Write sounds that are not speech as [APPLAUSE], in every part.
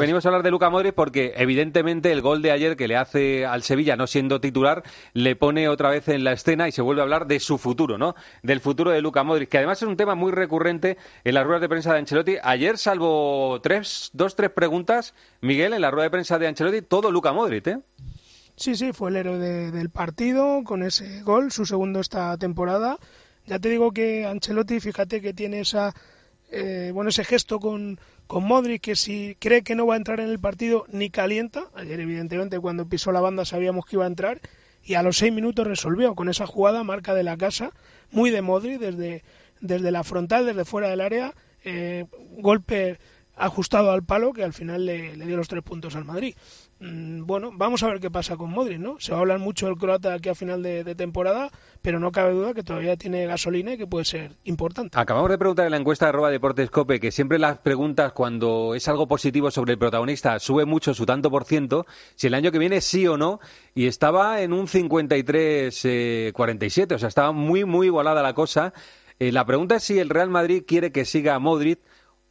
venimos a hablar de Luca Modric porque evidentemente el gol de ayer que le hace al Sevilla no siendo titular le pone otra vez en la escena y se vuelve a hablar de su futuro, ¿no? Del futuro de Luca Modric, que además es un tema muy recurrente en las ruedas de prensa de Ancelotti. Ayer, salvo tres, dos, tres preguntas, Miguel, en la rueda de prensa de Ancelotti, todo Luca Modric, ¿eh? Sí, sí, fue el héroe del partido con ese gol, su segundo esta temporada. Ya te digo que Ancelotti, fíjate que tiene esa, eh, bueno, ese gesto con, con Modric, que si cree que no va a entrar en el partido ni calienta. Ayer, evidentemente, cuando pisó la banda sabíamos que iba a entrar y a los seis minutos resolvió con esa jugada, marca de la casa, muy de Modric, desde, desde la frontal, desde fuera del área, eh, golpe ajustado al palo que al final le, dio los tres puntos al Madrid. Mm, bueno, vamos a ver qué pasa con Modric, ¿no? Se va a hablar mucho del croata aquí a final de, temporada, pero no cabe duda que todavía tiene gasolina y que puede ser importante. Acabamos de preguntar en la encuesta de arroba Deportes Cope que siempre las preguntas cuando es algo positivo sobre el protagonista sube mucho su tanto por ciento, si el año que viene sí o no, y estaba en un 53-47, o sea, estaba muy, muy igualada la cosa. Eh, la pregunta es si el Real Madrid quiere que siga Modric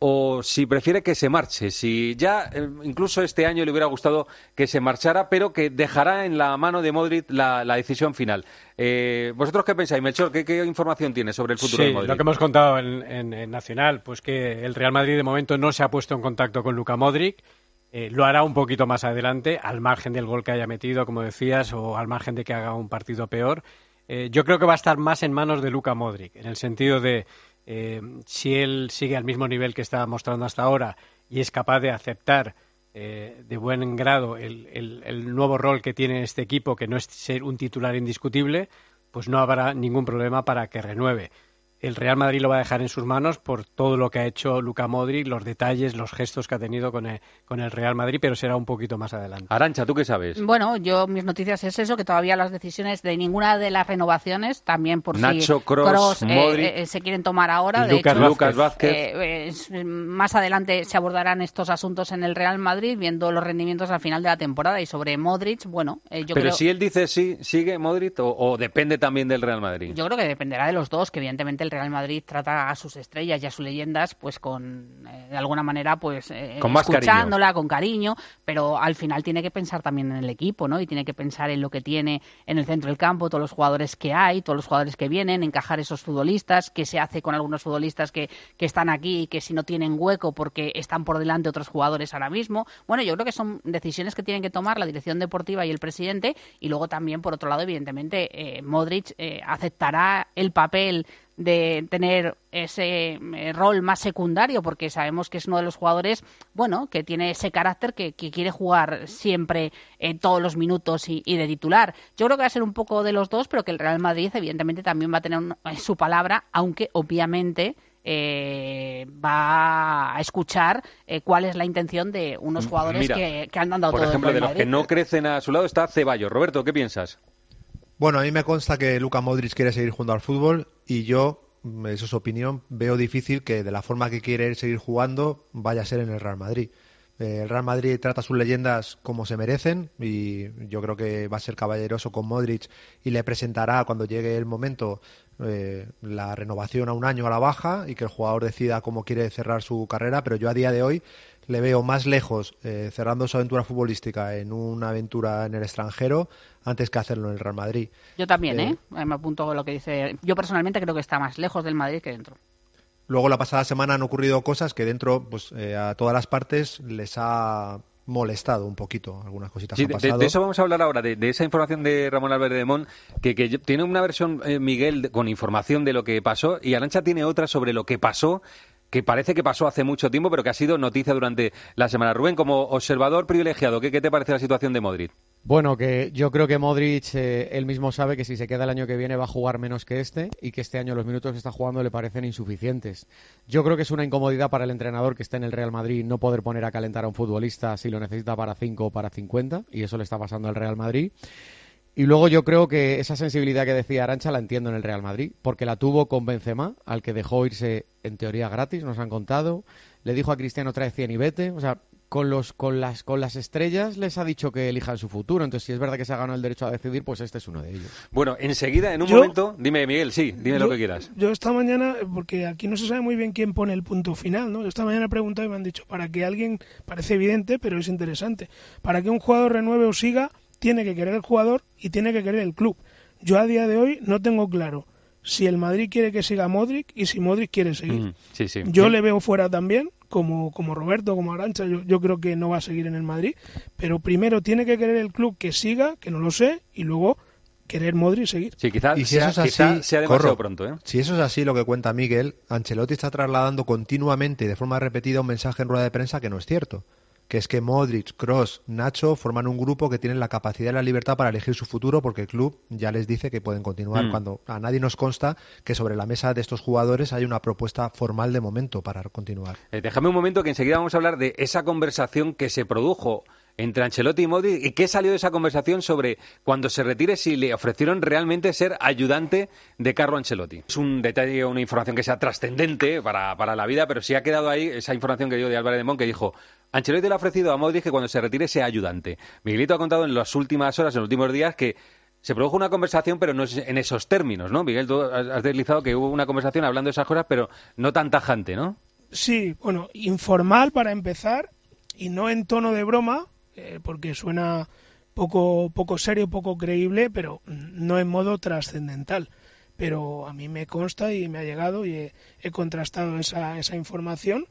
o si prefiere que se marche, si ya eh, incluso este año le hubiera gustado que se marchara, pero que dejará en la mano de Modric la, decisión final. Eh, ¿Vosotros qué pensáis, Melchor? ¿Qué, información tiene sobre el futuro de Modric? Lo que hemos contado en, Nacional, pues que el Real Madrid de momento no se ha puesto en contacto con Luca Modric. Eh, lo hará un poquito más adelante, al margen del gol que haya metido, como decías, o al margen de que haga un partido peor. yo creo que va a estar más en manos de Luca Modric, en el sentido de eh, si él sigue al mismo nivel que está mostrando hasta ahora y es capaz de aceptar eh, de buen grado el, el, nuevo rol que tiene este equipo, que no es ser un titular indiscutible, pues no habrá ningún problema para que renueve el Real Madrid lo va a dejar en sus manos por todo lo que ha hecho Luca Modric, los detalles, los gestos que ha tenido con el, con el Real Madrid, pero será un poquito más adelante. Arancha, ¿tú qué sabes? Bueno, yo mis noticias es eso, que todavía las decisiones de ninguna de las renovaciones, también por Nacho, si Cross, eh, eh, se quieren tomar ahora. De Lucas, hecho, Lucas Vázquez. Eh, más adelante se abordarán estos asuntos en el Real Madrid, viendo los rendimientos al final de la temporada y sobre Modric, bueno, yo pero si él dice sí, sigue Modric o, o depende también del Real Madrid. Yo creo que dependerá de los dos, que evidentemente el Real Madrid trata a sus estrellas y a sus leyendas pues con eh, de alguna manera pues eh, con escuchándola con cariño pero al final tiene que pensar también en el equipo no y tiene que pensar en lo que tiene en el centro del campo todos los jugadores que hay todos los jugadores que vienen encajar esos futbolistas qué se hace con algunos futbolistas que, que están aquí y que si no tienen hueco porque están por delante otros jugadores ahora mismo. Bueno yo creo que son decisiones que tienen que tomar la dirección deportiva y el presidente y luego también por otro lado evidentemente eh, Modric aceptará el papel de tener ese eh, rol más secundario, porque sabemos que es uno de los jugadores, bueno, que tiene ese carácter que, quiere jugar siempre en todos los minutos y, de titular. Yo creo que va a ser un poco de los dos, pero que el Real Madrid evidentemente también va a tener eh, su palabra, aunque obviamente eh, va a escuchar cuál es la intención de unos mm, jugadores que, han dado por ejemplo, de los que no crecen a su lado está Ceballos. Roberto, ¿qué piensas? Bueno, a mí me consta que Luca Modric quiere seguir jugando al fútbol y yo, eso es opinión, veo difícil que de la forma que quiere seguir jugando vaya a ser en el Real Madrid. Eh, el Real Madrid trata sus leyendas como se merecen y yo creo que va a ser caballeroso con Modric y le presentará cuando llegue el momento eh, la renovación a un año a la baja y que el jugador decida cómo quiere cerrar su carrera, pero yo a día de hoy le veo más lejos eh, cerrando su aventura futbolística en una aventura en el extranjero antes que hacerlo en el Real Madrid. Yo también, ¿eh? ¿eh? Me apunto lo que dice. Yo personalmente creo que está más lejos del Madrid que dentro. Luego la pasada semana han ocurrido cosas que dentro, pues eh, a todas las partes les ha molestado un poquito algunas cositas sí, De, eso vamos a hablar ahora, de, esa información de Ramón Álvarez de Mon, que, que tiene una versión, Miguel, con información de lo que pasó, y Arancha tiene otra sobre lo que pasó que parece que pasó hace mucho tiempo, pero que ha sido noticia durante la semana. Rubén, como observador privilegiado, ¿qué, te parece la situación de Modric? Bueno, que yo creo que Modric eh, él mismo sabe que si se queda el año que viene va a jugar menos que este y que este año los minutos que está jugando le parecen insuficientes. Yo creo que es una incomodidad para el entrenador que está en el Real Madrid no poder poner a calentar a un futbolista si lo necesita para 5 o para 50 y eso le está pasando al Real Madrid. Y luego yo creo que esa sensibilidad que decía Arancha la entiendo en el Real Madrid, porque la tuvo con Benzema, al que dejó irse en teoría gratis, nos han contado. Le dijo a Cristiano trae 100 y vete. O sea, con los con las con las estrellas les ha dicho que elijan su futuro. Entonces, si es verdad que se ha ganado el derecho a decidir, pues este es uno de ellos. Bueno, enseguida, en un Yo- momento, dime Miguel, sí, dime lo que quieras. Yo esta mañana, porque aquí no se sabe muy bien quién pone el punto final, ¿no? Yo esta mañana he preguntado y me han dicho, para que alguien, parece evidente, pero es interesante, para que un jugador renueve o siga, tiene que querer el jugador y tiene que querer el club. Yo a día de hoy no tengo claro si el Madrid quiere que siga Modric y si Modric quiere seguir. Mm, sí, sí. Yo Sí. le veo fuera también, como, como Roberto, como Arancha, yo, yo creo que no va a seguir en el Madrid, pero primero tiene que querer el club que siga, que no lo sé, y luego querer Modric seguir. Sí, quizás Y si sea, eso es quizá así, sea demasiado corro. pronto, ¿eh? Si eso es así lo que cuenta Miguel, Ancelotti está trasladando continuamente y de forma repetida un mensaje en rueda de prensa que no es cierto. Que es que Modric, Cross, Nacho forman un grupo que tienen la capacidad y la libertad para elegir su futuro porque el club ya les dice que pueden continuar. Mm. Cuando a nadie nos consta que sobre la mesa de estos jugadores hay una propuesta formal de momento para continuar. Eh, déjame un momento que enseguida vamos a hablar de esa conversación que se produjo entre Ancelotti y Modric y qué salió de esa conversación sobre cuando se retire si le ofrecieron realmente ser ayudante de Carlo Ancelotti. Es un detalle, una información que sea trascendente para, para la vida, pero sí ha quedado ahí esa información que dio de Álvarez de Mon que dijo Ancelotti le ha ofrecido a Modric que cuando se retire sea ayudante. Miguelito ha contado en las últimas horas, en los últimos días, que se produjo una conversación, pero no en esos términos, ¿no? Miguel, tú has has deslizado que hubo una conversación hablando de esas cosas, pero no tan tajante, ¿no? Sí, bueno, informal para empezar y no en tono de broma, eh, porque suena poco, poco serio, poco creíble, pero no en modo trascendental. Pero a mí me consta y me ha llegado y he, he contrastado esa, esa información.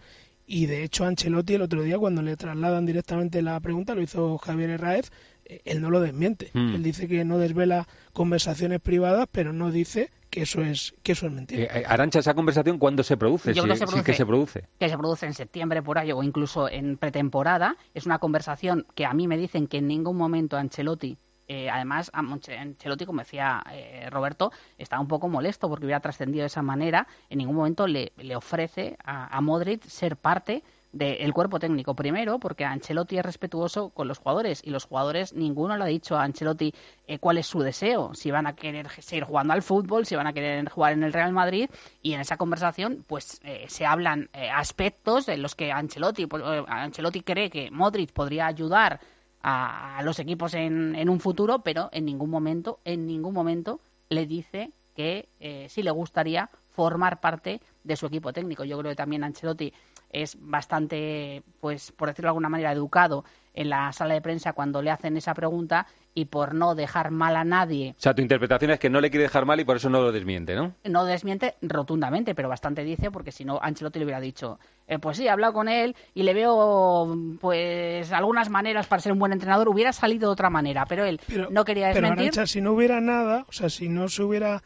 Y de hecho, Ancelotti el otro día, cuando le trasladan directamente la pregunta, lo hizo Javier Herráez, eh, él no lo desmiente. Mm. Él dice que no desvela conversaciones privadas, pero no dice que eso es, que eso es mentira. Eh, eh, Arancha, esa conversación, ¿cuándo se produce? Yo Si- que se si produce. que se produce. que se produce en septiembre por ahí o incluso en pretemporada. Es una conversación que a mí me dicen que en ningún momento Ancelotti, eh, además Ancelotti, como decía eh, Roberto, está un poco molesto porque hubiera trascendido de esa manera. En ningún momento le, le ofrece a, a Modric ser parte del cuerpo técnico. Primero, porque Ancelotti es respetuoso con los jugadores y los jugadores, ninguno le ha dicho a Ancelotti eh, cuál es su deseo, si van a querer seguir jugando al fútbol, si van a querer jugar en el Real Madrid y en esa conversación pues eh, se hablan eh, aspectos en los que Ancelotti, pues, eh, Ancelotti cree que Modric podría ayudar a, los equipos en, en un futuro, pero en ningún momento, en ningún momento le dice que eh, sí le gustaría formar parte de su equipo técnico. Yo creo que también Ancelotti es bastante, pues por decirlo de alguna manera, educado en la sala de prensa cuando le hacen esa pregunta y por no dejar mal a nadie, O sea, tu interpretación es que no le quiere dejar mal y por eso no lo desmiente, ¿no? no desmiente rotundamente, pero bastante dice, porque si no, Ancelotti le hubiera dicho, eh, pues sí, he hablado con él y le veo, pues, algunas maneras para ser un buen entrenador, hubiera salido de otra manera, pero él Pero, no quería pero desmentir. Arantxa, si no hubiera nada, o sea, si no se hubiera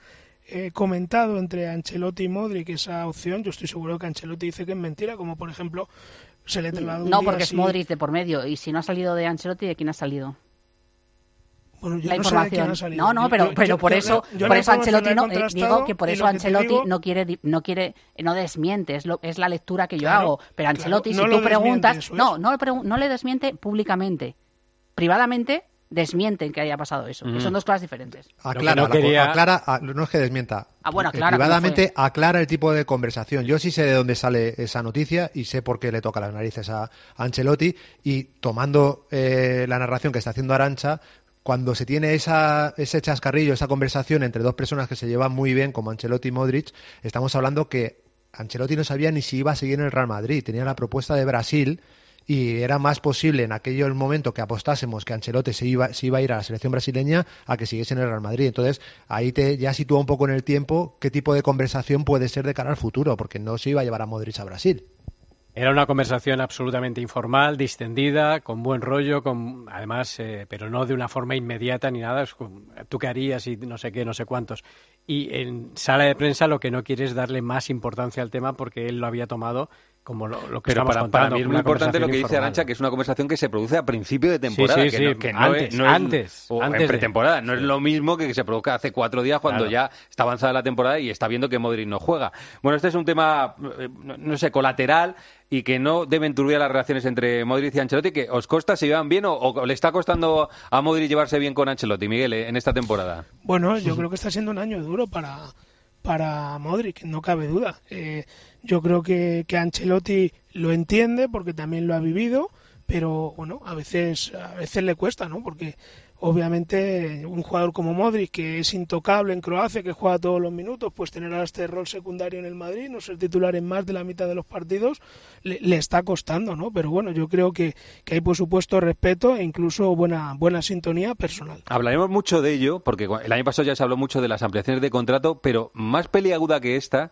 eh, comentado entre Ancelotti y Modric esa opción, yo estoy seguro que Ancelotti dice que es mentira, como por ejemplo se le trasladó un no, día porque es así- Modric de por medio, y si no ha salido de Ancelotti, ¿de quién ha salido? Bueno, yo la no sé de quién información. No, no, pero, yo- pero yo- por eso, yo por eso Ancelotti no, eh, digo que por eso Ancelotti digo- no quiere, no quiere, no desmiente, es, lo, es la lectura que yo Claro, hago. Pero claro, Ancelotti, no si tú desmiente, preguntas, eso es. no, no no le desmiente públicamente, privadamente desmienten que haya pasado eso. que Mm. son dos cosas diferentes. Aclara, no quería- aclara, a- no es que desmienta. Ah, bueno, aclara Privadamente aclara el tipo de conversación. Yo sí sé de dónde sale esa noticia y sé por qué le toca las narices a Ancelotti. Y tomando eh, la narración que está haciendo Arancha, cuando se tiene esa, ese chascarrillo, esa conversación entre dos personas que se llevan muy bien, como Ancelotti y Modric, estamos hablando que Ancelotti no sabía ni si iba a seguir en el Real Madrid. Tenía la propuesta de Brasil y era más posible en aquel momento que apostásemos que Ancelotti se iba, se iba a ir a la selección brasileña a que siguiese en el Real Madrid. Entonces, ahí te ya sitúa un poco en el tiempo qué tipo de conversación puede ser de cara al futuro, porque no se iba a llevar a Modric a Brasil. Era una conversación absolutamente informal, distendida, con buen rollo, con además, eh, pero no de una forma inmediata ni nada. Tú qué harías y no sé qué, no sé cuántos. Y en sala de prensa lo que no quiere es darle más importancia al tema porque él lo había tomado como lo, lo que Pero para, contando, para mí es muy importante lo que dice informal. Arancha, que es una conversación que se produce a principio de temporada. sí, que sí, no, que no antes, es, no es- antes, o antes en de- pretemporada. No es lo mismo que que se produzca hace cuatro días cuando Claro. ya está avanzada la temporada y está viendo que Modric no juega. Bueno, este es un tema, eh, no, no sé, colateral y que no deben turbiar las relaciones entre Modric y Ancelotti, que os costa, se llevan bien o, o le está costando a Modric llevarse bien con Ancelotti, Miguel, eh, en esta temporada. Bueno, yo creo que está siendo un año duro para, para Modric, no cabe duda. Eh, yo creo que, que Ancelotti lo entiende porque también lo ha vivido, pero bueno, a veces, a veces le cuesta, ¿no? Porque obviamente un jugador como Modric, que es intocable en Croacia, que juega todos los minutos, pues tener a este rol secundario en el Madrid, no ser titular en más de la mitad de los partidos, le, está costando, ¿no? Pero bueno, yo creo que, que hay por supuesto respeto e incluso buena, buena sintonía personal. Hablaremos mucho de ello, porque el año pasado ya se habló mucho de las ampliaciones de contrato, pero más peliaguda que esta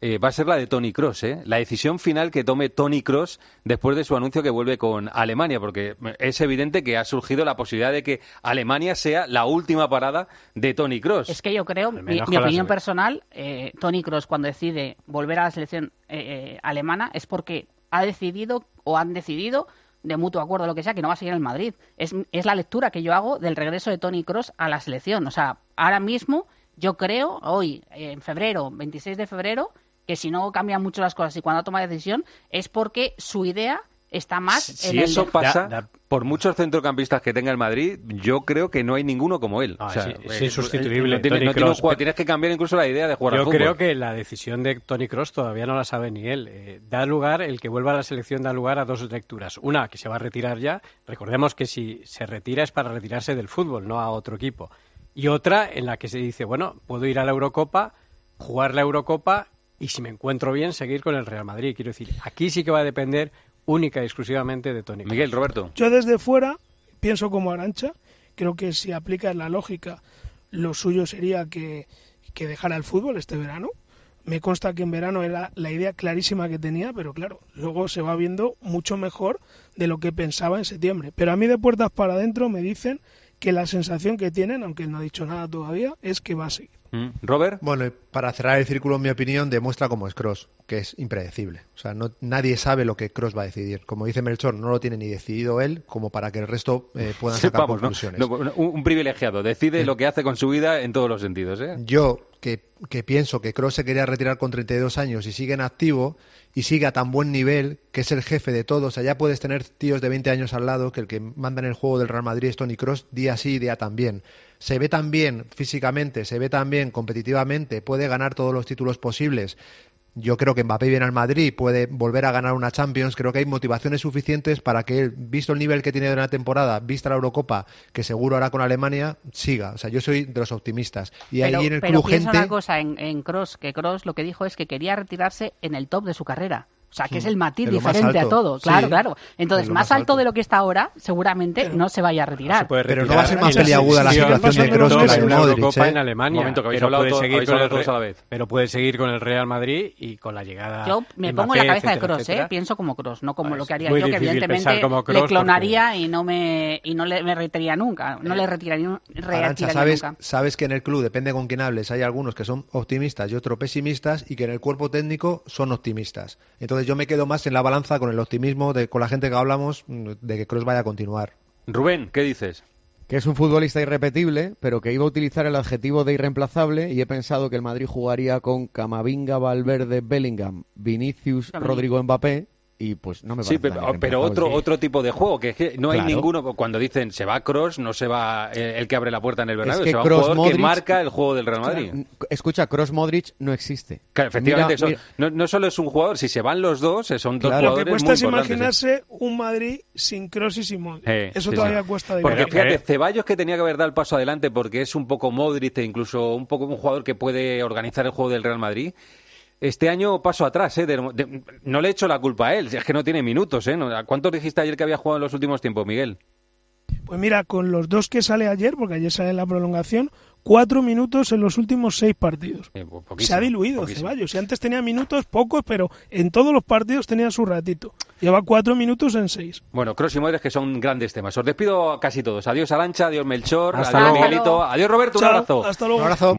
eh, va a ser la de Tony Cross, ¿eh? la decisión final que tome Tony Cross después de su anuncio que vuelve con Alemania, porque es evidente que ha surgido la posibilidad de que Alemania sea la última parada de Tony Cross. Es que yo creo, mi, opinión personal, eh, Tony Cross cuando decide volver a la selección eh, alemana es porque ha decidido o han decidido de mutuo acuerdo, lo que sea, que no va a seguir en el Madrid. Es, es la lectura que yo hago del regreso de Tony Cross a la selección. O sea, ahora mismo yo creo, hoy, en febrero, 26 de febrero, que si no cambian mucho las cosas y cuando toma decisión es porque su idea está más si en eso pasa por muchos centrocampistas que tenga el Madrid yo creo que no hay ninguno como él. Es, eh, insustituible tienes que cambiar incluso la idea de jugar yo al creo que la decisión de Tony Cross todavía no la sabe ni él. Eh, da lugar el que vuelva a la selección da lugar a dos lecturas. Una que se va a retirar ya. Recordemos que si se retira es para retirarse del fútbol no a otro equipo. Y otra en la que se dice bueno puedo ir a la Eurocopa jugar la Eurocopa y si me encuentro bien, seguir con el Real Madrid. Quiero decir, aquí sí que va a depender única y exclusivamente de Tony. Miguel, Roberto. Yo desde fuera pienso como Arancha. Creo que si aplicas la lógica, lo suyo sería que, que dejara el fútbol este verano. Me consta que en verano era la idea clarísima que tenía, pero claro, luego se va viendo mucho mejor de lo que pensaba en septiembre. Pero a mí de puertas para adentro me dicen que la sensación que tienen, aunque él no ha dicho nada todavía, es que va a seguir. Mm. Robert. Bueno, para cerrar el círculo, en mi opinión, demuestra cómo es Cross, que es impredecible. O sea, no, nadie sabe lo que Cross va a decidir. Como dice Melchor, no lo tiene ni decidido él, como para que el resto eh, [LAUGHS] puedan sacar conclusiones. un, privilegiado, decide lo que hace con su vida en todos los sentidos. ¿eh? Yo, que, que pienso que Cross se quería retirar con 32 años y sigue en activo y sigue a tan buen nivel, que es el jefe de todos. O sea, ya puedes tener tíos de 20 años al lado, que el que manda en el juego del Real Madrid es Tony Cross, día sí, día también se ve tan bien físicamente, se ve tan bien competitivamente, puede ganar todos los títulos posibles. Yo creo que Mbappé viene al Madrid, puede volver a ganar una Champions. Creo que hay motivaciones suficientes para que él, visto el nivel que tiene de una temporada, vista la Eurocopa, que seguro hará con Alemania, siga. O sea, yo soy de los optimistas. Y ahí en el pero club gente. una cosa en, en Cross, que Cross lo que dijo es que quería retirarse en el top de su carrera. O sea, que es el matiz diferente a todo. Claro, claro. Entonces, más, alto, de lo que está ahora, seguramente no se vaya a retirar. pero no va a ser más peliaguda la situación de Kroos que la de Modric. ¿eh? en Alemania. Momento, que pero, puede seguir con el, a la vez. pero puede seguir con el Real Madrid y con la llegada Yo me pongo en la cabeza de Kroos, ¿eh? Pienso como Kroos, no como lo que haría yo, que evidentemente le clonaría y no me y no le me retiraría nunca. No le retiraría, retiraría sabes, nunca. Sabes que en el club, depende con quién hables, hay algunos que son optimistas y otros pesimistas y que en el cuerpo técnico son optimistas. Entonces yo me quedo más en la balanza con el optimismo de con la gente que hablamos de que Kroos vaya a continuar. Rubén, ¿qué dices? Que es un futbolista irrepetible, pero que iba a utilizar el adjetivo de irreemplazable y he pensado que el Madrid jugaría con Camavinga, Valverde, Bellingham, Vinicius, Rodrigo Mbappé y pues no me Sí, pero, otro otro tipo de juego, que es que no hay ninguno, cuando dicen se va Cross, no se va el, que abre la puerta en el Bernabéu, se va un jugador que marca el juego del Real Madrid. escucha, Cross Modric no existe. efectivamente, No, no, solo es un jugador, si se van los dos, son dos jugadores Lo que cuesta es imaginarse un Madrid sin Cross y sin Modric. Eso todavía cuesta de Porque fíjate, Ceballos que tenía que haber dado el paso adelante porque es un poco Modric e incluso un poco un jugador que puede organizar el juego del Real Madrid este año paso atrás, ¿eh? no le echo la culpa a él, es que no tiene minutos. ¿eh? ¿Cuántos dijiste ayer que había jugado en los últimos tiempos, Miguel? Pues mira, con los dos que sale ayer, porque ayer sale la prolongación, cuatro minutos en los últimos seis partidos. Eh, pues Se ha diluido Ceballos. Si antes tenía minutos, pocos, pero en todos los partidos tenía su ratito. Lleva cuatro minutos en seis. Bueno, Cross y Modric que son grandes temas. Os despido a casi todos. Adiós Arancha, adiós Melchor, adiós Miguelito, adiós Roberto, un abrazo. Hasta luego. Un abrazo.